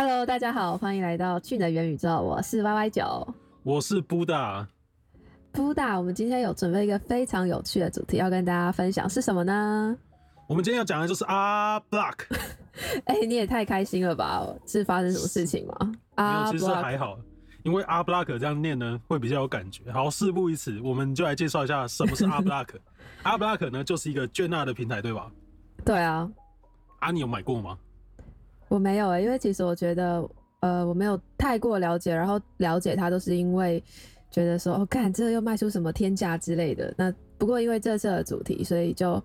Hello，大家好，欢迎来到去的元宇宙，我是 Y Y 九，我是布达。布达，我们今天有准备一个非常有趣的主题要跟大家分享，是什么呢？我们今天要讲的就是阿 Block。哎，你也太开心了吧？是发生什么事情吗？啊，其实还好，因为阿 Block 这样念呢会比较有感觉。好，事不宜迟，我们就来介绍一下什么是 阿 Block。阿 Block 呢，就是一个捐纳的平台，对吧？对啊。啊，你有买过吗？我没有哎，因为其实我觉得，呃，我没有太过了解，然后了解它都是因为觉得说，哦，看这又卖出什么天价之类的。那不过因为这次的主题，所以就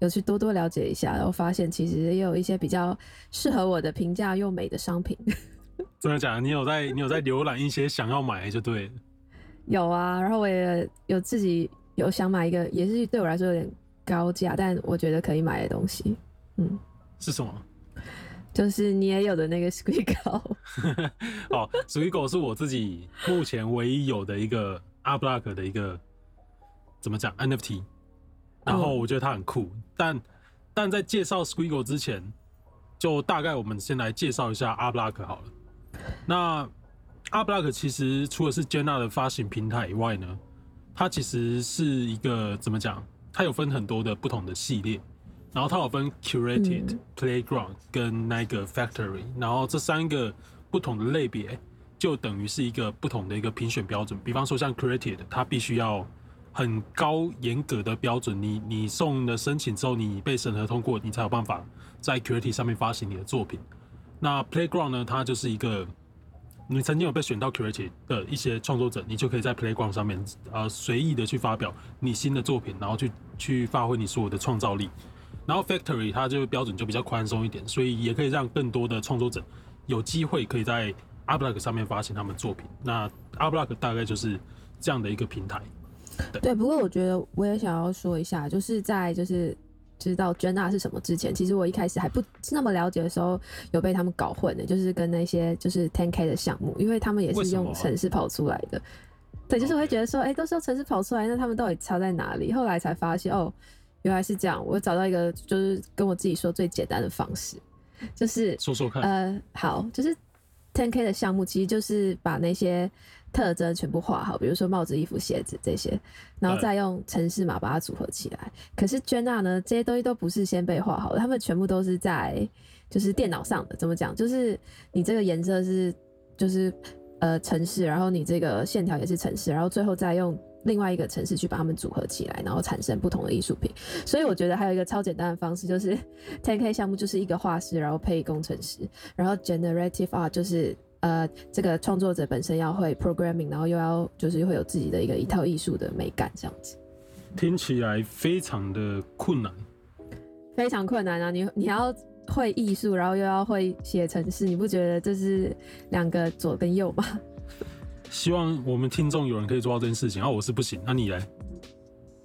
有去多多了解一下，然后发现其实也有一些比较适合我的、平价又美的商品。真的假的？你有在你有在浏览一些想要买就对。有啊，然后我也有自己有想买一个，也是对我来说有点高价，但我觉得可以买的东西。嗯，是什么？就是你也有的那个 Squiggle，好，Squiggle 是我自己目前唯一有的一个 Arblock 的一个怎么讲 NFT，然后我觉得它很酷，但但在介绍 Squiggle 之前，就大概我们先来介绍一下 Arblock 好了。那 Arblock 其实除了是 Jenna 的发行平台以外呢，它其实是一个怎么讲？它有分很多的不同的系列。然后它有分 curated playground 跟那个 factory，然后这三个不同的类别就等于是一个不同的一个评选标准。比方说像 curated，它必须要很高严格的标准，你你送了申请之后，你被审核通过，你才有办法在 curated 上面发行你的作品。那 playground 呢，它就是一个你曾经有被选到 curated 的一些创作者，你就可以在 playground 上面呃随意的去发表你新的作品，然后去去发挥你所有的创造力。然后 Factory 它就标准就比较宽松一点，所以也可以让更多的创作者有机会可以在 a b l o c k 上面发行他们作品。那 a b l o c k 大概就是这样的一个平台。对，不过我觉得我也想要说一下，就是在就是知道 Jenna 是什么之前，其实我一开始还不那么了解的时候，有被他们搞混的，就是跟那些就是 10K 的项目，因为他们也是用城市跑出来的。对，就是我会觉得说，哎，都是用城市跑出来，那他们到底差在哪里？后来才发现，哦。原来是这样，我找到一个就是跟我自己说最简单的方式，就是说说看。呃，好，就是 Ten K 的项目，其实就是把那些特征全部画好，比如说帽子、衣服、鞋子这些，然后再用城市码把它组合起来。可是 Jenna 呢，这些东西都不是先被画好的，他们全部都是在就是电脑上的。怎么讲？就是你这个颜色是就是呃城市，然后你这个线条也是城市，然后最后再用。另外一个城市去把它们组合起来，然后产生不同的艺术品。所以我觉得还有一个超简单的方式，就是 Ten K 项目就是一个画师，然后配工程师，然后 Generative Art 就是呃这个创作者本身要会 Programming，然后又要就是会有自己的一个一套艺术的美感这样子。听起来非常的困难，非常困难啊！你你要会艺术，然后又要会写程式，你不觉得这是两个左跟右吗？希望我们听众有人可以做到这件事情，啊，我是不行，那你来？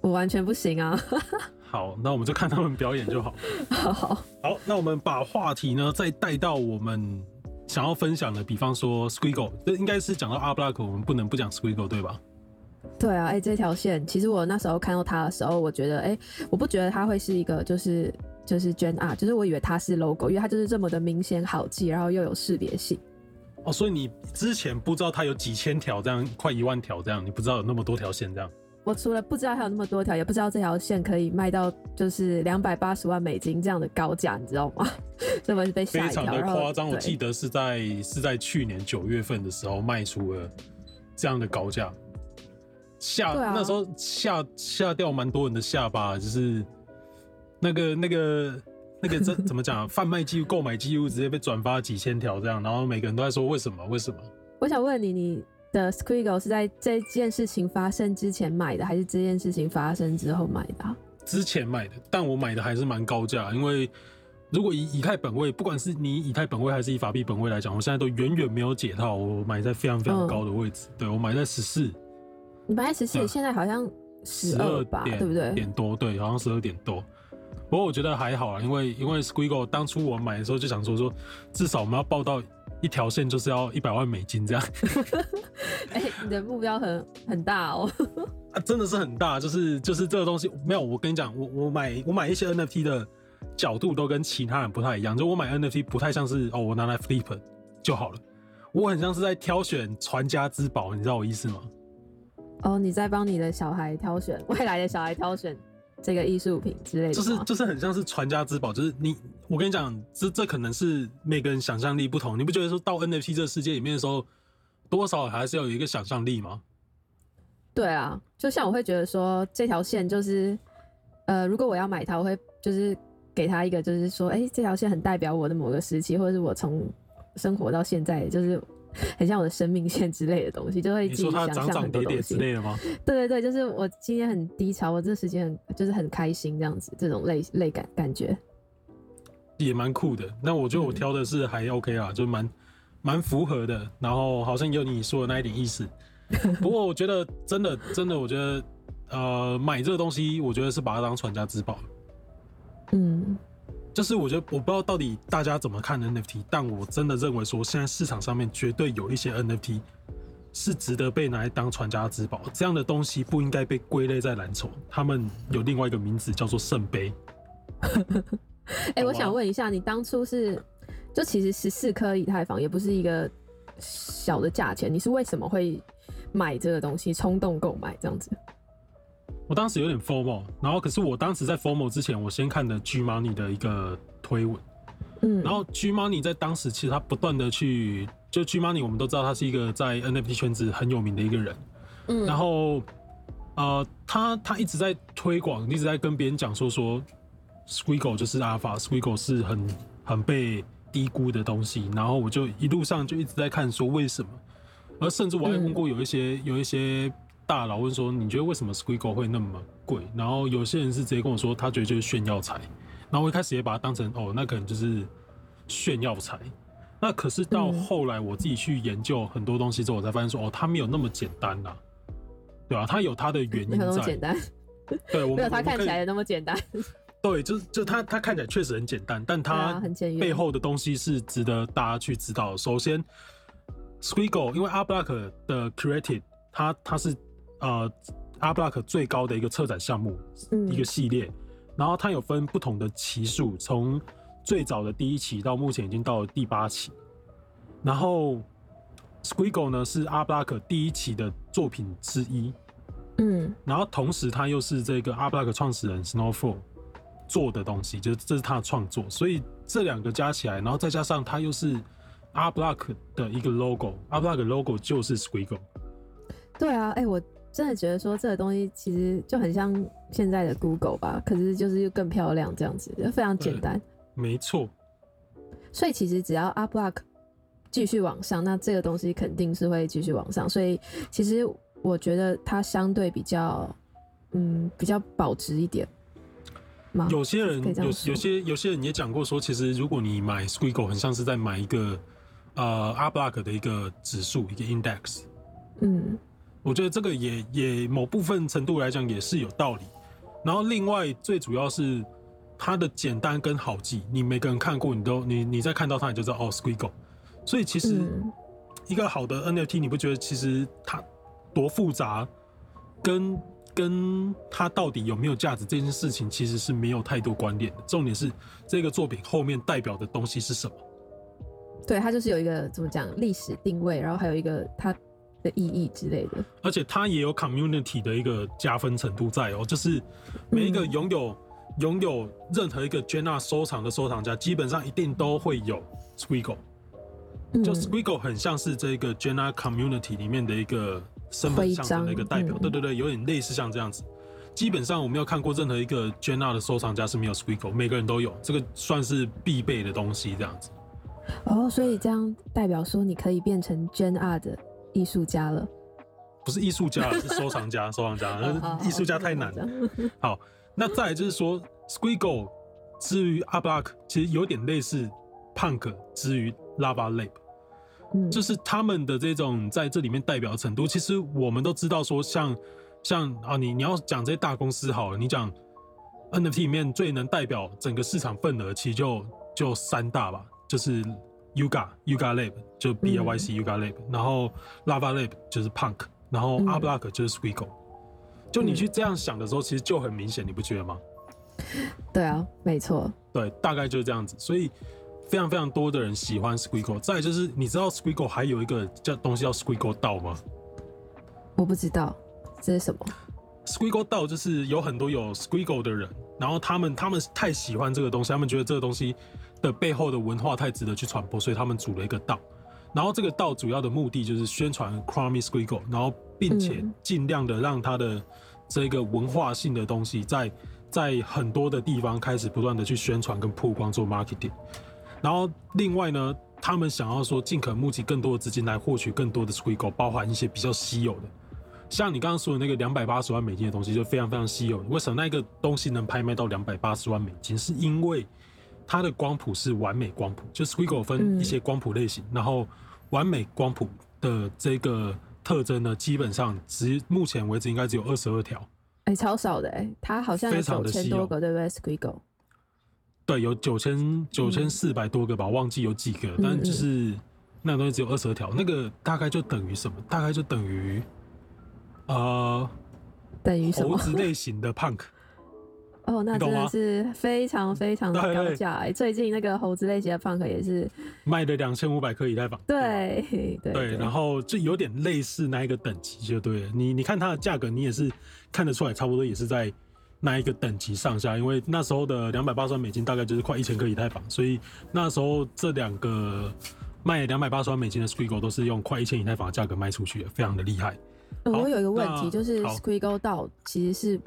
我完全不行啊！好，那我们就看他们表演就好。好，好，那我们把话题呢再带到我们想要分享的，比方说 Squiggle，这应该是讲到阿布拉克，我们不能不讲 Squiggle，对吧？对啊，哎，这条线，其实我那时候看到它的时候，我觉得，哎，我不觉得它会是一个，就是就是捐啊，就是我以为它是 logo，因为它就是这么的明显好记，然后又有识别性。哦，所以你之前不知道它有几千条这样，快一万条这样，你不知道有那么多条线这样。我除了不知道还有那么多条，也不知道这条线可以卖到就是两百八十万美金这样的高价，你知道吗？这么是被吓一跳。非常的夸张，我记得是在是在去年九月份的时候卖出了这样的高价，吓那时候吓吓掉蛮多人的下巴，就是那个那个。那个怎怎么讲？贩卖记录、购买记录直接被转发几千条这样，然后每个人都在说为什么？为什么？我想问你，你的 Squiggle 是在这件事情发生之前买的，还是这件事情发生之后买的？之前买的，但我买的还是蛮高价，因为如果以以太本位，不管是你以太本位还是以法币本位来讲，我现在都远远没有解套，我买在非常非常高的位置。对我买在十四，你买在十四，现在好像十二吧，对不对？点多，对，好像十二点多。不过我觉得还好啊，因为因为 Squiggle 当初我买的时候就想说说，至少我们要报到一条线就是要一百万美金这样。哎，你的目标很很大哦。啊，真的是很大，就是就是这个东西没有。我跟你讲，我我买我买一些 NFT 的角度都跟其他人不太一样，就我买 NFT 不太像是哦，我拿来 flip 就好了。我很像是在挑选传家之宝，你知道我意思吗？哦，你在帮你的小孩挑选未来的小孩挑选这个艺术品之类的，就是就是很像是传家之宝，就是你我跟你讲，这这可能是每个人想象力不同，你不觉得说到 NFT 这个世界里面的时候，多少还是要有一个想象力吗？对啊，就像我会觉得说这条线就是，呃，如果我要买它，我会就是给他一个，就是说，哎，这条线很代表我的某个时期，或者是我从生活到现在，就是 很像我的生命线之类的东西，就会自己想象很多东西之类的吗？对对对，就是我今天很低潮，我这时间很就是很开心这样子，这种类类感感觉也蛮酷的。那我觉得我挑的是还 OK 啊，就蛮蛮符合的，然后好像有你说的那一点意思。不过我觉得真的真的，我觉得呃买这个东西，我觉得是把它当传家之宝。嗯，就是我觉得我不知道到底大家怎么看 NFT，但我真的认为说现在市场上面绝对有一些 NFT 是值得被拿来当传家之宝。这样的东西不应该被归类在蓝筹，他们有另外一个名字叫做圣杯。哎，我想问一下，你当初是就其实十四颗以太坊也不是一个小的价钱，你是为什么会？买这个东西，冲动购买这样子。我当时有点 formal，然后可是我当时在 formal 之前，我先看的 G Money 的一个推文，嗯，然后 G Money 在当时其实他不断的去，就 G Money 我们都知道他是一个在 NFT 圈子很有名的一个人，嗯，然后呃，他他一直在推广，一直在跟别人讲说说 Squiggle 就是 Alpha，Squiggle 是很很被低估的东西，然后我就一路上就一直在看说为什么。而甚至我还问过有一些有一些大佬问说，你觉得为什么 Squiggle 会那么贵？然后有些人是直接跟我说，他觉得就是炫耀财。然后我一开始也把它当成哦，那可能就是炫耀财。那可是到后来我自己去研究很多东西之后，我才发现说，哦，它没有那么简单呐，对吧？它有它的原因在。没有那么简单。对，我没有它看起来的那么简单。对，就是就它它看起来确实很简单，但它背后的东西是值得大家去知道。首先。Squiggle，因为 a r Block 的 Created，它它是呃 a r Block 最高的一个策展项目，一个系列，然后它有分不同的期数，从最早的第一期到目前已经到了第八期，然后 Squiggle 呢是 a r Block 第一期的作品之一，嗯，然后同时它又是这个 a r Block 创始人 Snowfall 做的东西，就是这是他的创作，所以这两个加起来，然后再加上它又是。阿 block 的一个 logo，阿 block logo 就是 Squiggle。对啊，哎，我真的觉得说这个东西其实就很像现在的 Google 吧，可是就是又更漂亮这样子，就非常简单。没错。所以其实只要阿 block 继续往上，那这个东西肯定是会继续往上。所以其实我觉得它相对比较，嗯，比较保值一点。有些人有有些有些人也讲过说，其实如果你买 Squiggle，很像是在买一个。呃，R block 的一个指数，一个 index，嗯，我觉得这个也也某部分程度来讲也是有道理。然后另外最主要是它的简单跟好记，你每个人看过，你都你你再看到它，你就知道哦，Squiggle。所以其实一个好的 NFT，你不觉得其实它多复杂，跟跟它到底有没有价值这件事情其实是没有太多关联的。重点是这个作品后面代表的东西是什么。对，它就是有一个怎么讲历史定位，然后还有一个它的意义之类的。而且它也有 community 的一个加分程度在哦，就是每一个拥有拥有任何一个 Jenna 收藏的收藏家，基本上一定都会有 Squiggle。就 Squiggle 很像是这个 Jenna community 里面的一个身份象征的一个代表。对对对，有点类似像这样子。基本上我没有看过任何一个 Jenna 的收藏家是没有 Squiggle，每个人都有，这个算是必备的东西这样子。哦，所以这样代表说你可以变成 R 的艺术家了？不是艺术家，是收藏家。收藏家，艺术家太难了。好，那再来就是说，Squiggle 之于 a b l o c k 其实有点类似 Punk 之于 Lava Lab，嗯，就是他们的这种在这里面代表程度，其实我们都知道说，像像啊，你你要讲这些大公司好了，你讲 NFT 里面最能代表整个市场份额，其实就就三大吧。就是 Yuga Yuga Lab 就 B L Y C Yuga Lab，然后 Lava Lab 就是 Punk，然后 a b l o c k 就是 Squiggle。就你去这样想的时候，其实就很明显，你不觉得吗？对啊，没错。对，大概就是这样子。所以非常非常多的人喜欢 Squiggle。再就是你知道 Squiggle 还有一个叫东西叫 Squiggle 道吗？我不知道这是什么。Squiggle 道就是有很多有 Squiggle 的人，然后他们他们太喜欢这个东西，他们觉得这个东西的背后的文化太值得去传播，所以他们组了一个道。然后这个道主要的目的就是宣传 Crummy Squiggle，然后并且嗯尽量的让它的这个文化性的东西在在很多的地方开始不断的去宣传跟曝光做 marketing。然后另外呢，他们想要说尽可募集更多的资金来获取更多的 Squiggle，包含一些比较稀有的。像你刚刚说的那个两百八十万美金的东西，就非常非常稀有。为什么那个东西能拍卖到两百八十万美金？是因为它的光谱是完美光谱，就 Squiggle 分嗯一些光谱类型，然后完美光谱的这个特征呢，基本上只目前为止应该只有二十二条。哎、超少的哎、它好像有非常九的稀有千多个，对不对？Squiggle，对，有九千九千四百多个吧，忘记有几个，嗯但就是那个东西只有二十二条，那个大概就等于什么？大概就等于呃等于什么？猴子类型的 punk。哦，那真的是非常非常的高价哎、最近那个猴子类型的 punk 也是，卖了两千五百颗以太坊。对对对，然后就有点类似那一个等级，就对了。你你看它的价格，你也是看得出来，差不多也是在那一个等级上下。因为那时候的两百八十万美金大概就是快一千颗以太坊，所以那时候这两个卖两百八十万美金的 Squiggle 都是用快一千以太坊的价格卖出去的，非常的厉害。我有一个问题，就是 Squiggle 道其实是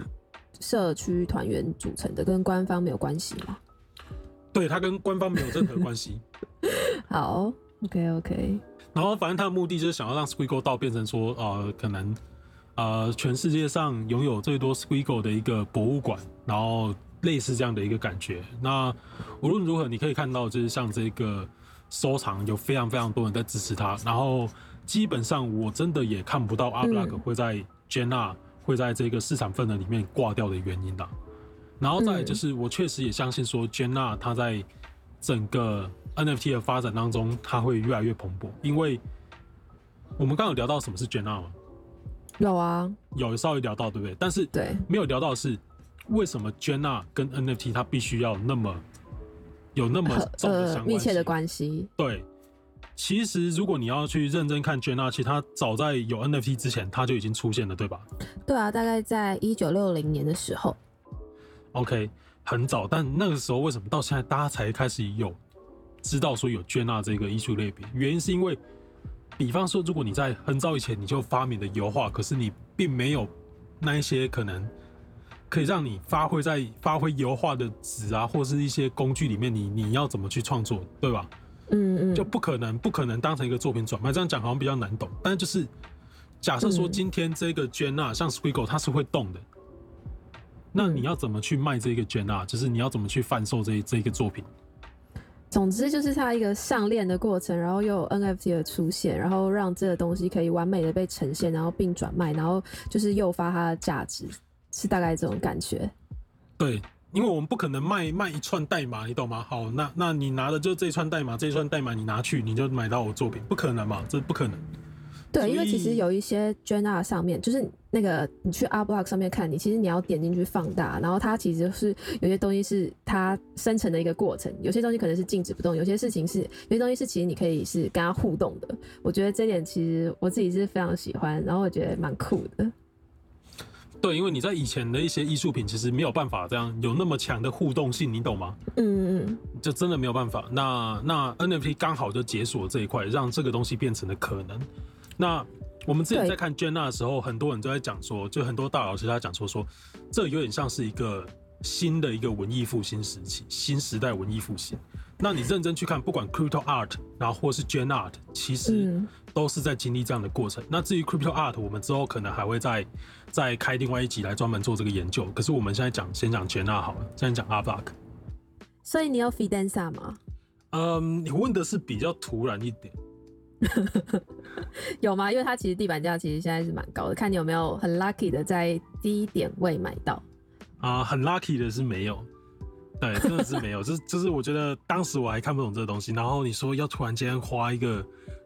社区团员组成的，跟官方没有关系吗？对，它跟官方没有任何关系。好，OK OK，然后反正他的目的就是想要让 Squiggle 道变成说，呃，可能呃全世界上拥有最多 Squiggle 的一个博物馆，然后类似这样的一个感觉。那无论如何，你可以看到，就是像这个收藏有非常非常多人在支持他，然后基本上我真的也看不到阿布拉克嗯会在 Jenna 会在这个市场份额里面挂掉的原因啦。然后再就是，我确实也相信说，Jenna 它在整个 NFT 的发展当中，它会越来越蓬勃。因为我们刚刚有聊到什么是 Jenna 吗？有啊，有稍微聊到，对不对？但是对，没有聊到的是，为什么 Jenna 跟 NFT 它必须要那么有那么和重的相关密切的关系，对，其实如果你要去认真看 Jenna，其实它早在有 NFT 之前，它就已经出现了，对吧对啊，大概在一九六零年的时候，？OK，很早，但那个时候为什么到现在大家才开始有知道说有 Jenna 这个艺术类别？原因是因为，比方说，如果你在很早以前你就发明了油画，可是你并没有那一些可能可以让你发挥在发挥油画的纸啊，或是一些工具里面，你你要怎么去创作，对吧？嗯嗯，就不可能不可能当成一个作品转卖。这样讲好像比较难懂，但是就是假设说嗯今天这个 Jenna、像 Squiggle 它是会动的，那嗯你要怎么去卖这个 Jenna？就是你要怎么去贩售这这一个作品？总之就是它一个上链的过程，然后又有 NFT 的出现，然后让这个东西可以完美的被呈现，然后并转卖，然后就是诱发它的价值，是大概这种感觉。对，因为我们不可能卖卖一串代码，你懂吗？好，那那你拿的就这一串代码，这一串代码你拿去，你就买到我作品，不可能嘛？这不可能。对，因为其实有一些 Jenna 上面，就是那个你去 Art Block 上面看，你其实你要点进去放大，然后它其实是有些东西是它生成的一个过程，有些东西可能是静止不动，有些事情是有些东西是其实你可以是跟它互动的。我觉得这点其实我自己是非常喜欢，然后我觉得蛮酷的。对，因为你在以前的一些艺术品，其实没有办法这样有那么强的互动性，你懂吗？嗯嗯就真的没有办法。那那 NFT 刚好就解锁这一块，让这个东西变成了可能。那我们之前在看 Jenna 的时候，很多人都在讲说，就很多大佬其实他讲说说，这有点像是一个新的一个文艺复兴时期，新时代文艺复兴。那你认真去看，不管 Crypto Art，然后或是 Gen Art，其实嗯都是在经历这样的过程。那至于 Crypto Art，我们之后可能还会再再开另外一集来专门做这个研究。可是我们现在讲先讲 Art 好了，现在讲 Art Block。所以你有 Fidenza 吗？嗯，你问的是比较突然一点。有吗？因为它其实地板价其实现在是蛮高的，看你有没有很 lucky 的在低点位买到。啊、很 lucky 的是没有，对，真的是没有。就是就是，我觉得当时我还看不懂这个东西，然后你说要突然间花一个，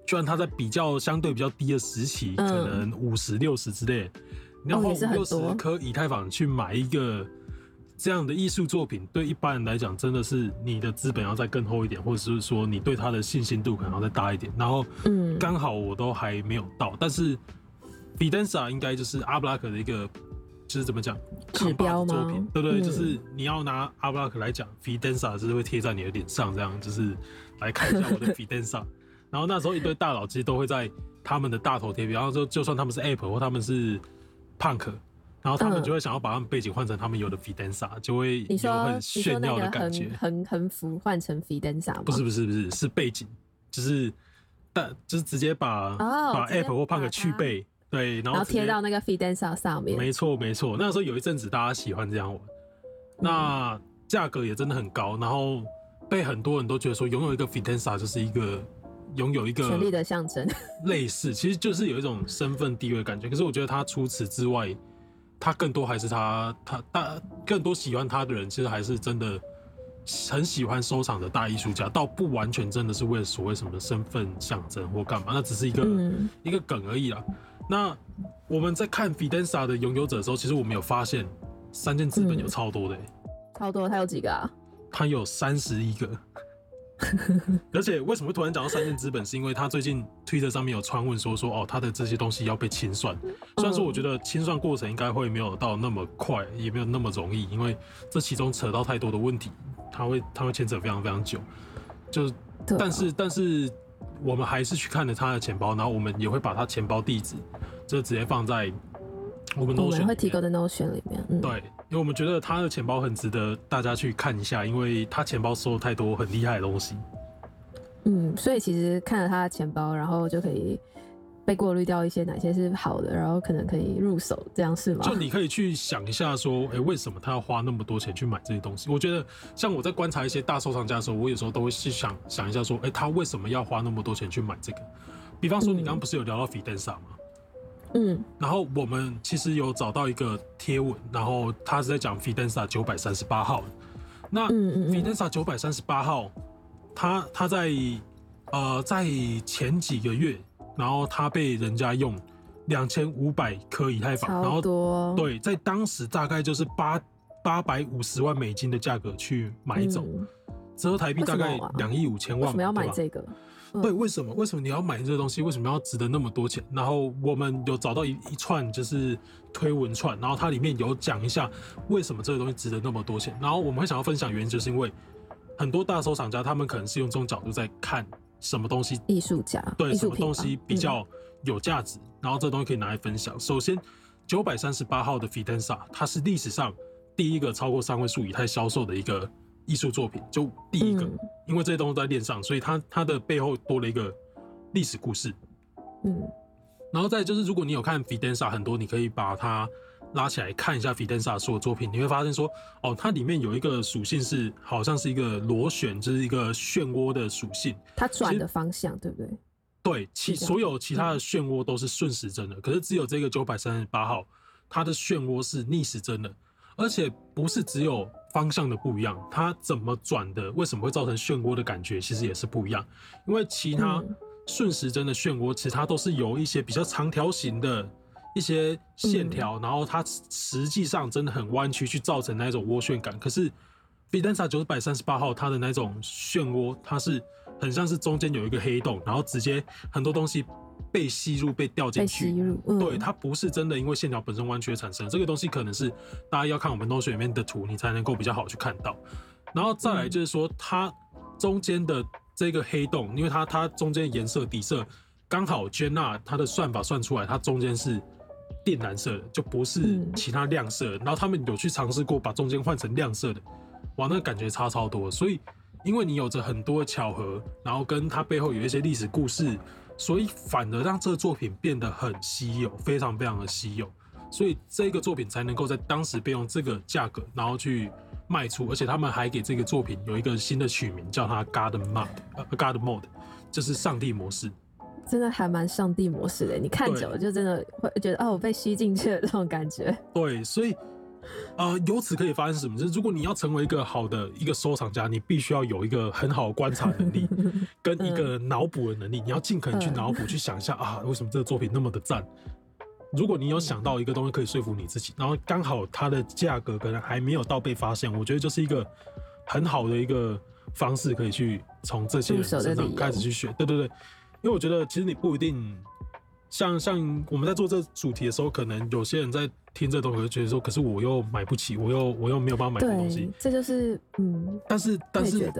居然它在比较相对比较低的时期，嗯可能五十六十之类，你要花五六十多颗以太坊去买一个这样的艺术作品，对一般人来讲，真的是你的资本要再更厚一点，或者是说你对他的信心度可能要再大一点。然后，嗯，刚好我都还没有到，但是 fidensa 应该就是阿布拉克的一个，就是怎么讲指标吗作品，对不对？嗯就是你要拿阿布拉克来讲 f i d e n s a 就是会贴在你的脸上，这样就是来看一下我的 Fidenza。然后那时候一堆大佬其实都会在他们的大头贴，比方说就算他们是 App 或他们是 Punk，然后他们嗯就会想要把他们背景换成他们有的 Fidenza，就会有你说很炫耀的感觉。横横幅换成 Fidenza 吗？不是不是不是是背景，就是但就是直接把、把 App 或 Punk 去背，对，然然后贴到那个 Fidenza 上面。没错没错，那时候有一阵子大家喜欢这样玩，那价格也真的很高，然后被很多人都觉得说拥有一个 Fidenza 就是一个拥有一个权力的象征。类似，其实就是有一种身份地位的感觉。可是我觉得他除此之外，他更多还是他他大更多喜欢他的人，其实还是真的很喜欢收藏的大艺术家，倒不完全真的是为了所谓什么身份象征或干嘛，那只是一个、嗯一个梗而已啦。那我们在看 Fidenza 的拥有者的时候，其实我们有发现三件资本有嗯超多的、欸，超多，他有几个啊？他有三十一个。而且为什么突然讲到三件资本？是因为他最近推特上面有传闻说说哦，他的这些东西要被清算。虽然说我觉得清算过程应该会没有到那么快，也没有那么容易，因为这其中扯到太多的问题，他会他会牵扯非常非常久。就但是但是我们还是去看了他的钱包，然后我们也会把他钱包地址就直接放在我们我 Notion 们会提供的 Notion 里面，嗯，对，因为我们觉得他的钱包很值得大家去看一下，因为他钱包收了太多很厉害的东西。嗯，所以其实看了他的钱包，然后就可以被过滤掉一些哪些是好的，然后可能可以入手，这样是吗？就你可以去想一下，说，哎、为什么他要花那么多钱去买这些东西？我觉得，像我在观察一些大收藏家的时候，我有时候都会去想想一下，说，哎、他为什么要花那么多钱去买这个？比方说，你嗯刚刚不是有聊到 Fidenza 吗？嗯。然后我们其实有找到一个贴文，然后他是在讲 Fidenza 九百三十八号。那嗯嗯嗯。Fidenza 九百三十八号，他他在呃在前几个月，然后他被人家用两千五百颗以太坊，然后多，对，在当时大概就是八八百五十万美金的价格去买走，嗯。折合台币大概两亿五千万嘛，为什么要买这个？嗯对，为什么？为什么你要买这个东西？为什么要值得那么多钱？然后我们有找到一一串就是推文串，然后它里面有讲一下为什么这个东西值得那么多钱。然后我们会想要分享原因，就是因为很多大收藏家他们可能是用这种角度在看什么东西艺术家，对什么东西比嗯较有价值，然后这东西可以拿来分享。首先，九百三十八号的 Fidenza，它是历史上第一个超过三位数以太销售的一个艺术作品，就第一个，嗯因为这些东西都在链上，所以它它的背后多了一个历史故事。嗯然后再就是，如果你有看 Fidenza 很多，你可以把它拉起来看一下 Fidenza 所有作品，你会发现说，哦，它里面有一个属性是好像是一个螺旋，就是一个漩涡的属性。它转的方向对不对？对，其所有其他的漩涡都是顺时针的，可是只有这个九百三十八号，它的漩涡是逆时针的，而且不是只有方向的不一样，它怎么转的，为什么会造成漩涡的感觉，其实也是不一样。因为其他嗯顺时针的漩涡，其实它都是由一些比较长条形的一些线条，然后它实际上真的很弯曲，去造成那种涡旋感。可是 Fidenza 九百三十八号它的那种漩涡，它是很像是中间有一个黑洞，然后直接很多东西被吸入、被掉进被去吸。入，嗯，对，它不是真的因为线条本身弯曲产生，这个东西可能是大家要看我们 Notion 里面的图，你才能够比较好去看到。然后再来就是说，它中间的这个黑洞，因为它它中间颜色底色刚好 Jenna 它的算法算出来，它中间是靛蓝色的，就不是嗯其他亮色的。然后他们有去尝试过把中间换成亮色的，哇，那感觉差超多。所以因为你有着很多的巧合，然后跟它背后有一些历史故事，所以反而让这个作品变得很稀有，非常非常的稀有。所以这个作品才能够在当时被用这个价格，然后去卖出，而且他们还给这个作品有一个新的取名，叫它 Garden Mode，呃，Garden Mode，就是上帝模式。真的还蛮上帝模式的。你看久了就真的会觉得哦，我被吸进去了这种感觉。对，所以呃，由此可以发现什么？就是如果你要成为一个好的一个收藏家，你必须要有一个很好的观察能力，跟一个脑补的能力。你要尽可能去嗯脑补，去想一下啊，为什么这个作品那么的赞？如果你有想到一个东西可以说服你自己，然后刚好它的价格可能还没有到被发现，我觉得就是一个很好的一个方式，可以去从这些人身上开始去学。对对对，因为我觉得其实你不一定像像我们在做这主题的时候，可能有些人在听这东西，觉得说，可是我又买不起，我又我又没有办法买这东西。这就是嗯，但是但是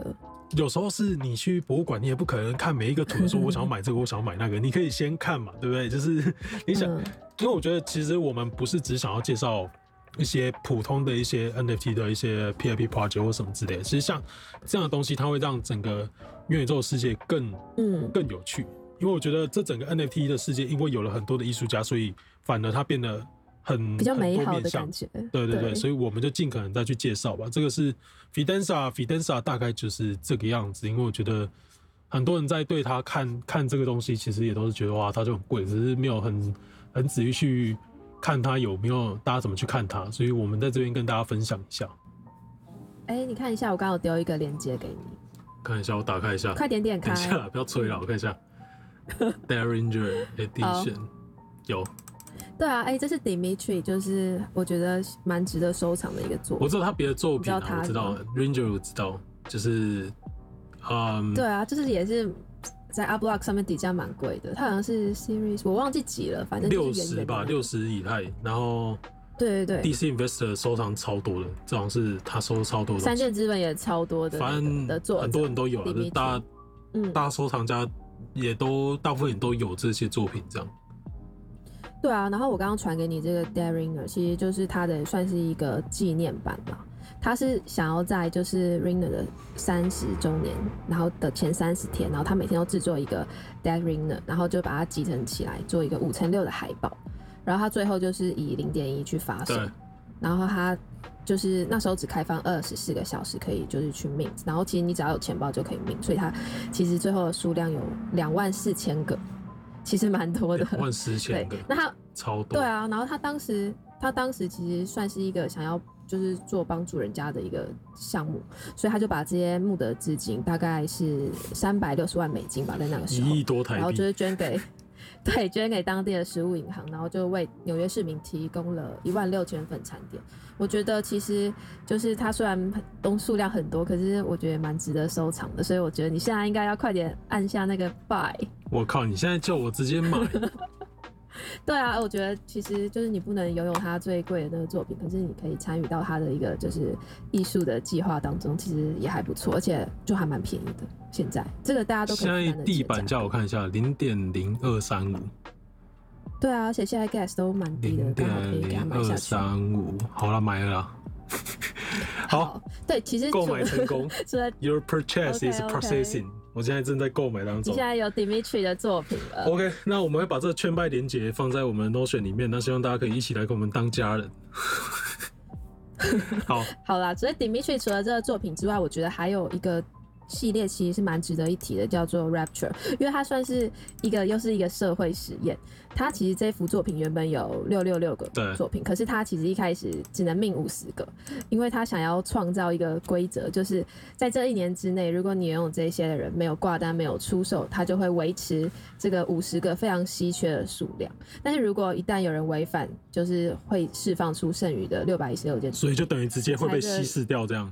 有时候是你去博物馆，你也不可能看每一个图说，我想要买这个，我想要买那个，你可以先看嘛，对不对？就是 你想。因为我觉得，其实我们不是只想要介绍一些普通的一些 NFT 的一些 PIP project 或什么之类的。其实像这样的东西，它会让整个元宇宙世界更嗯更有趣。因为我觉得这整个 NFT 的世界，因为有了很多的艺术家，所以反而它变得很比较美好的感觉。对对对，所以我们就尽可能再去介绍吧。这个是 Fidenza，Fidenza 大概就是这个样子。因为我觉得很多人在对他看看这个东西，其实也都是觉得哇，它就很贵，只是没有很。很仔细去看它有没有，大家怎么去看它，所以我们在这边跟大家分享一下。哎，你看一下，我刚好丢一个链接给你，看一下，我打开一下，快点点开，不要催了，我看一下。Derringer Edition 有。对啊，哎，这是 Dimitri，就是我觉得蛮值得收藏的一个作品。我知道他别的作品，我知道 Ranger，我知道，就是嗯，对啊，就是也是。在 Uplock 上面底价蛮贵的，它好像是 Series，我忘记几了，反正六十吧，六十以太。然后对对对，DC Investor 收藏超多的，这好像是他收超多的。三件资本也超多的，反正很多人都有了，大家嗯，大家收藏家也都大部分也都有这些作品这样。对啊，然后我刚刚传给你这个 Daringer，其实就是他的算是一个纪念版吧。他是想要在就是 Ringer 的三十周年，然后的前三十天，然后他每天都制作一个 Dead Ringer，然后就把它集成起来做一个五乘六的海报，然后他最后就是以零点一去发售，然后他就是那时候只开放二十四个小时可以就是去 mint，然后其实你只要有钱包就可以 mint，所以他其实最后的数量有两万四千个，其实蛮多的，万四千个，那他超多，对啊，然后他当时他当时其实算是一个想要。就是做帮助人家的一个项目，所以他就把这些募的资金大概是三百六十万美金吧，在那个时候，一亿多台币，然后就是捐给，对，捐给当地的食物银行，然后就为纽约市民提供了一万六千份餐点。我觉得其实就是它虽然东数量很多，可是我觉得蛮值得收藏的，所以我觉得你现在应该要快点按下那个 buy。我靠，你现在叫我直接买。对啊，我觉得其实就是你不能拥有他最贵的那个作品，可是你可以参与到他的一个就是艺术的计划当中，其实也还不错，而且就还蛮便宜的。现在这个大家都可以。现在地板价我看一下，零点零二三五。对啊，而且现在 gas 都蛮低的，刚好可以给他买下去。三五，好了，买了。好，对，其实购买成功。Your purchase is processing。我现在正在购买当中。你现在有 Dimitri 的作品了。OK，那我们会把这个券拜连接放在我们 Notion 里面，那希望大家可以一起来跟我们当家人。好，好啦，所以 Dimitri 除了这个作品之外，我觉得还有一个。系列其实是蛮值得一提的，叫做 Rapture，因为它算是一个又是一个社会实验。它其实这幅作品原本有六六六个作品，可是它其实一开始只能命五十个，因为他想要创造一个规则，就是在这一年之内，如果你拥有这些的人没有挂单、没有出售，他就会维持这个五十个非常稀缺的数量。但是如果一旦有人违反，就是会释放出剩余的六百一十六件，所以就等于直接会被稀释掉这样。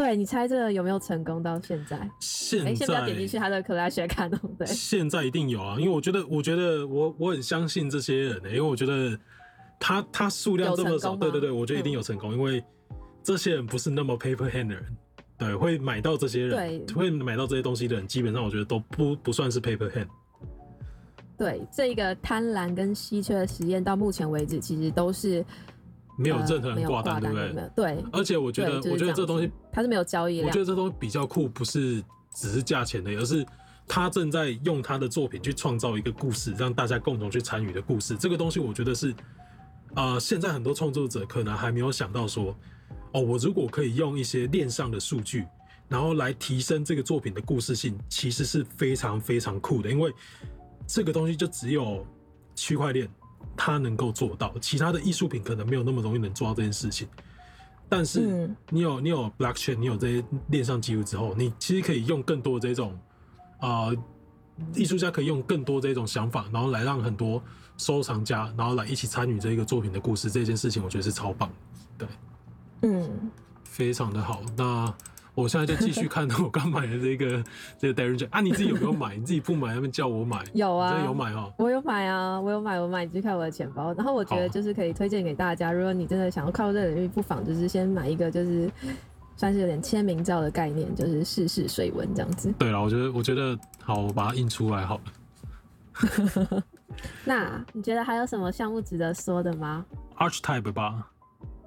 对你猜这个有没有成功？到现在，现在先不要点进去他的 Clash 看哦。对，现在一定有啊，因为我觉得，我觉得我我很相信这些人呢，因为我觉得他他数量这么少，对对对，我觉得一定有成功，因为这些人不是那么 paper hand 的人，对，会买到这些人，会买到这些东西的人，基本上我觉得都不不算是 paper hand。对，这一个贪婪跟稀缺的实验到目前为止，其实都是。没有任何人挂单，对不对？对。而且我觉得，我觉得这东西它是没有交易量。我觉得这东西比较酷，不是只是价钱的，而是他正在用他的作品去创造一个故事，让大家共同去参与的故事。这个东西我觉得是，呃，现在很多创作者可能还没有想到说，哦，我如果可以用一些链上的数据，然后来提升这个作品的故事性，其实是非常非常酷的，因为这个东西就只有区块链。它能够做到，其他的艺术品可能没有那么容易能做到这件事情。但是你有你有 blockchain，你有这些链上记录之后，你其实可以用更多的这种啊，艺术家可以用更多这种想法，然后来让很多收藏家，然后来一起参与这个作品的故事，这件事情我觉得是超棒，对，嗯，非常的好。那我现在就继续看我刚买的这个 这个 Darren 啊，你自己有没有买？你自己不买，他们叫我买，有啊，真的有买哦。我有买啊，我有买，我买，你去看我的钱包。然后我觉得就是可以推荐给大家，如果你真的想要靠这个领域，不妨就是先买一个，就是算是有点签名照的概念，就是试试水温这样子。对了，我觉得我觉得好，我把它印出来好了。那你觉得还有什么项目值得说的吗？Archetype 吧。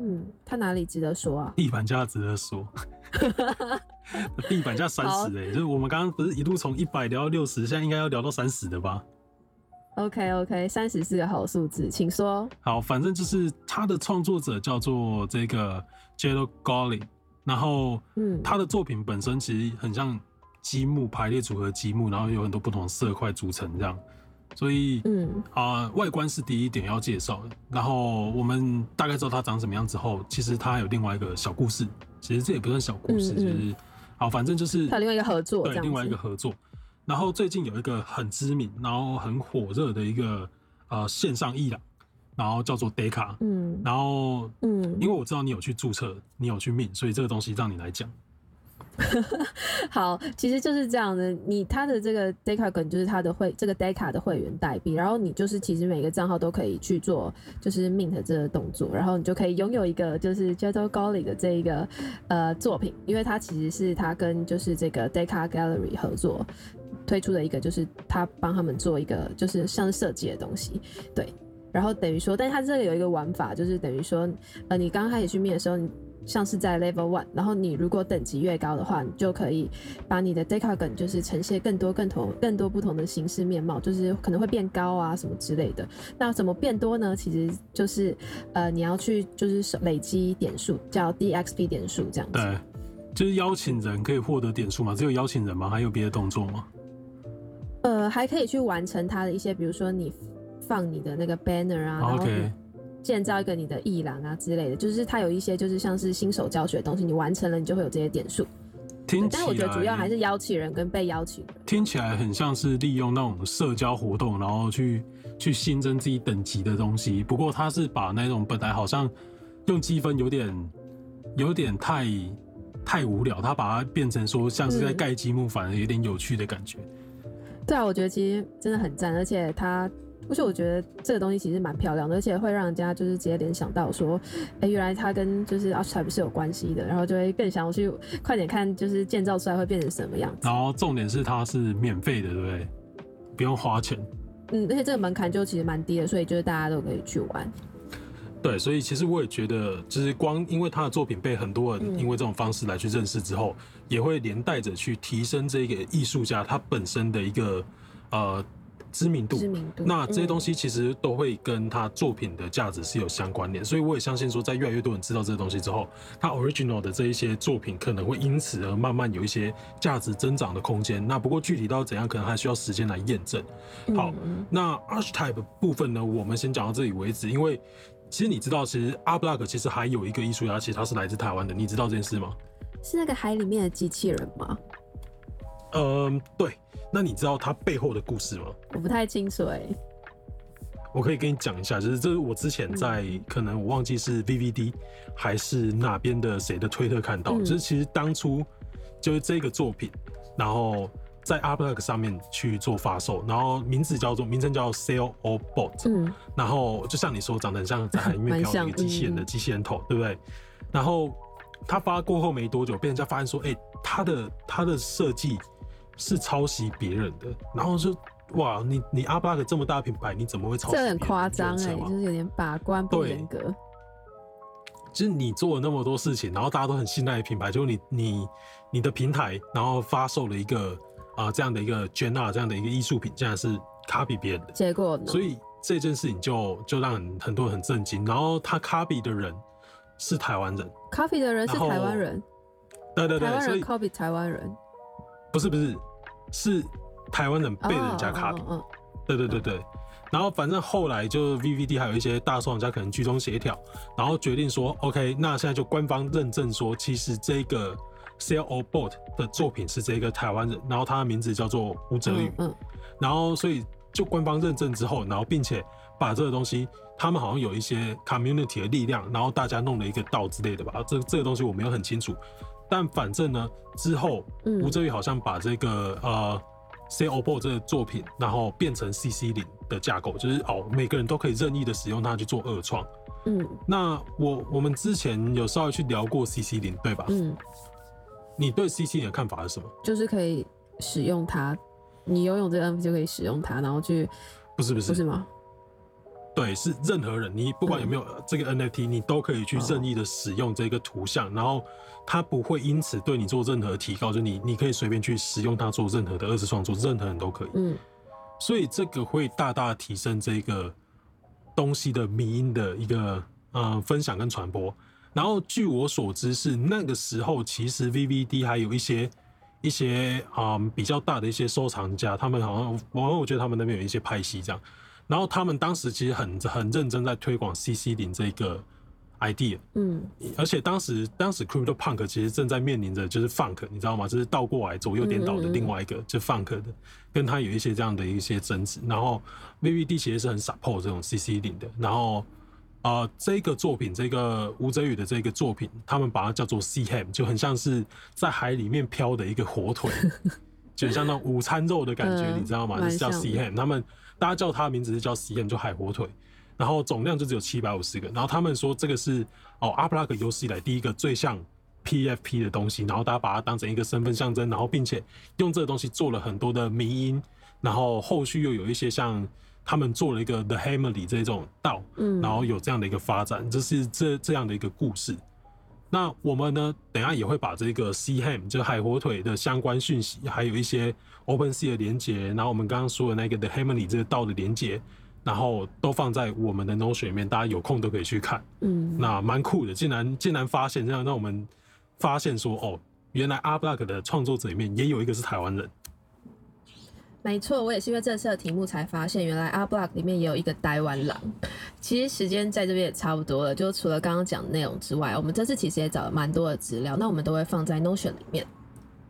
嗯，他哪里值得说啊？地板价值得说。地板价三十哎，就是我们刚刚不是一路从一百聊到六十，现在应该要聊到三十的吧？OK OK，三十是个好数字，请说。好，反正就是他的创作者叫做这个 Jello Golly，然后嗯，他的作品本身其实很像积木排列组合积木，然后有很多不同色块组成这样。所以，嗯啊，外观是第一点要介绍的。然后我们大概知道它长什么样之后，其实它还有另外一个小故事。其实这也不算小故事，就是好，反正就是它另外一个合作，对，另外一个合作。然后最近有一个很知名，然后很火热的一个呃线上艺廊，然后叫做 Deca。嗯，然后嗯，因为我知道你有去注册，你有去命，所以这个东西让你来讲。好，其实就是这样的。你他的这个 Deca 梗就是他的会这个 Deca 的会员代币，然后你就是其实每个账号都可以去做就是 mint 这个动作，然后你就可以拥有一个就是 j e t o Golly 的这一个呃作品，因为它其实是他跟就是这个 Deca Gallery 合作推出的一个，就是他帮他们做一个就是像设计的东西，对。然后等于说，但是它这个有一个玩法，就是等于说，呃，你刚开始去面的时候，你像是在 level one，然后你如果等级越高的话，你就可以把你的 decagon 就是呈现更多、更同、更多不同的形式面貌，就是可能会变高啊什么之类的。那怎么变多呢？其实就是呃你要去就是累积点数，叫 DXP 点数这样子。对，就是邀请人可以获得点数嘛？只有邀请人吗？还有别的动作吗？呃，还可以去完成它的一些，比如说你放你的那个 banner 啊，然后。建造一个你的艺廊啊之类的，就是它有一些就是像是新手教学的东西，你完成了你就会有这些点数。听但我觉得主要还是邀请人跟被邀请人。听起来很像是利用那种社交活动，然后去去新增自己等级的东西。不过他是把那种本来好像用积分有点有点太太无聊，他把它变成说像是在盖积木，反而有点有趣的感觉。对啊，我觉得其实真的很赞，而且他。而且我觉得这个东西其实蛮漂亮的，而且会让人家就是直接联想到说，哎，原来它跟就是 a r c h i v e 是有关系的，然后就会更想要去快点看，就是建造出来会变成什么样子。然后重点是它是免费的，对不对？不用花钱。嗯，而且这个门槛就其实蛮低的，所以就是大家都可以去玩。对，所以其实我也觉得，就是光因为他的作品被很多人因为这种方式来去认识之后，也会连带着去提升这个艺术家他本身的一个呃。知名度，那这些东西其实都会跟他作品的价值是有相关联，所以我也相信说，在越来越多人知道这个东西之后，他 original 的这一些作品可能会因此而慢慢有一些价值增长的空间。那不过具体到怎样，可能还需要时间来验证。好，那 archetype 部分呢，我们先讲到这里为止，因为其实你知道，其实阿布拉克其实还有一个艺术家，其实他是来自台湾的，你知道这件事吗？是那个海里面的机器人吗？嗯，对。那你知道它背后的故事吗？我不太清楚哎。我可以跟你讲一下，就是这是我之前在可能我忘记是 VVD 还是哪边的谁的推特看到，就是其实当初就是这个作品，然后在 Upload 上面去做发售，然后名字叫做名称叫 Sail or Boat，嗯，然后就像你说，长得很像在海里面漂的一个机器人的机器人头，对不对？然后他发过后没多久，被人家发现说，哎，他的他的设计。是抄袭别人的，然后就哇，你你阿巴克这么大品牌，你怎么会抄袭？这很夸张哎，就是有点把关不严格。就是你做了那么多事情，然后大家都很信赖的品牌，就你你你的平台，然后发售了一个啊这样的一个 Jenna 这样的一个艺术品，竟然是 copy 别人的，结果呢，所以这件事情就就让很多人很震惊。然后他 copy 的人是台湾人，copy 的人是台湾人，对对对，台湾人 copy 台湾人。不是不是，是台湾人被人家卡比，对对对对，然后反正后来就 VVD 还有一些大收藏家可能居中协调，然后决定说 OK，那现在就官方认证说，其实这个 Sail or Boat 的作品是这个台湾人，然后他的名字叫做吴哲宇，嗯，然后所以就官方认证之后，然后并且把这个东西，他们好像有一些 community 的力量，然后大家弄了一个道之类的吧。这这个东西我没有很清楚，但反正呢，之后嗯吴哲宇好像把这个呃 C O P O 这个作品，然后变成 C C 零的架构，就是哦每个人都可以任意的使用它去做二创。嗯那我我们之前有稍微去聊过 C C 零，对吧？嗯，你对 C C 零的看法是什么？就是可以使用它，你游泳这个 NFT 就可以使用它，然后去不是不是不是吗？对，是任何人，你不管有没有这个 NFT，你都可以去任意的使用这个图像，然后它不会因此对你做任何提高，就你你可以随便去使用它做任何的二次创作，任何人都可以。嗯所以这个会大大提升这个东西的迷因的一个呃分享跟传播。然后据我所知是那个时候，其实 VVD 还有一些一些啊、嗯比较大的一些收藏家，他们好像我我觉得他们那边有一些派系这样。然后他们当时其实很很认真在推广 CC 零这个 idea，嗯而且当时当时 Crypto Punk 其实正在面临着就是 Funk，你知道吗？就是倒过来左右颠倒的另外一个，就 Funk 的，跟他有一些这样的一些争执。然后 VVD 其实是很 support 这种 CC 零的。然后呃，这个作品，这个吴泽宇的这个作品，他们把它叫做 Sea Ham，就很像是在海里面飘的一个火腿，就很像那种午餐肉的感觉，嗯你知道吗？就是叫 Sea Ham，他们大家叫它的名字是叫 Sea Ham，就海火腿。然后总量就只有七百五十个。然后他们说这个是哦阿布拉克有史以来第一个最像 PFP 的东西，然后大家把它当成一个身份象征，然后并且用这个东西做了很多的迷音，然后后续又有一些像他们做了一个 The Hammerly 这种道，嗯，然后有这样的一个发展，这是这这样的一个故事。那我们呢，等一下也会把这个 C Ham 就是海火腿的相关讯息，还有一些 Open Sea 的连接，然后我们刚刚说的那个 The Hammerly 这个道的连接，然后都放在我们的 Notion 里面，大家有空都可以去看。嗯那蛮酷的，竟然竟然发现，这样让我们发现说，哦，原来阿 Block 的创作者里面也有一个是台湾人。没错，我也是因为这次的题目才发现，原来 R Block 里面也有一个台湾狼。其实时间在这边也差不多了，就除了刚刚讲的内容之外，我们这次其实也找了蛮多的资料，那我们都会放在 Notion 里面。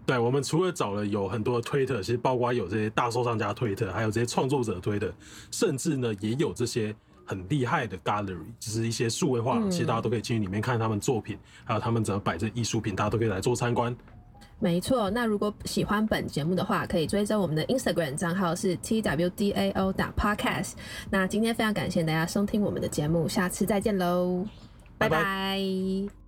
对，我们除了找了有很多的推特，其实包括有这些大收藏家推特，还有这些创作者推特，甚至呢也有这些很厉害的 gallery，就是一些数位画廊，嗯其实大家都可以进去里面看他们作品，还有他们怎么摆这艺术品，大家都可以来做参观。没错，那如果喜欢本节目的话，可以追踪我们的 Instagram 账号是 T W D A O 打 Podcast。那今天非常感谢大家收听我们的节目，下次再见喽，拜拜拜拜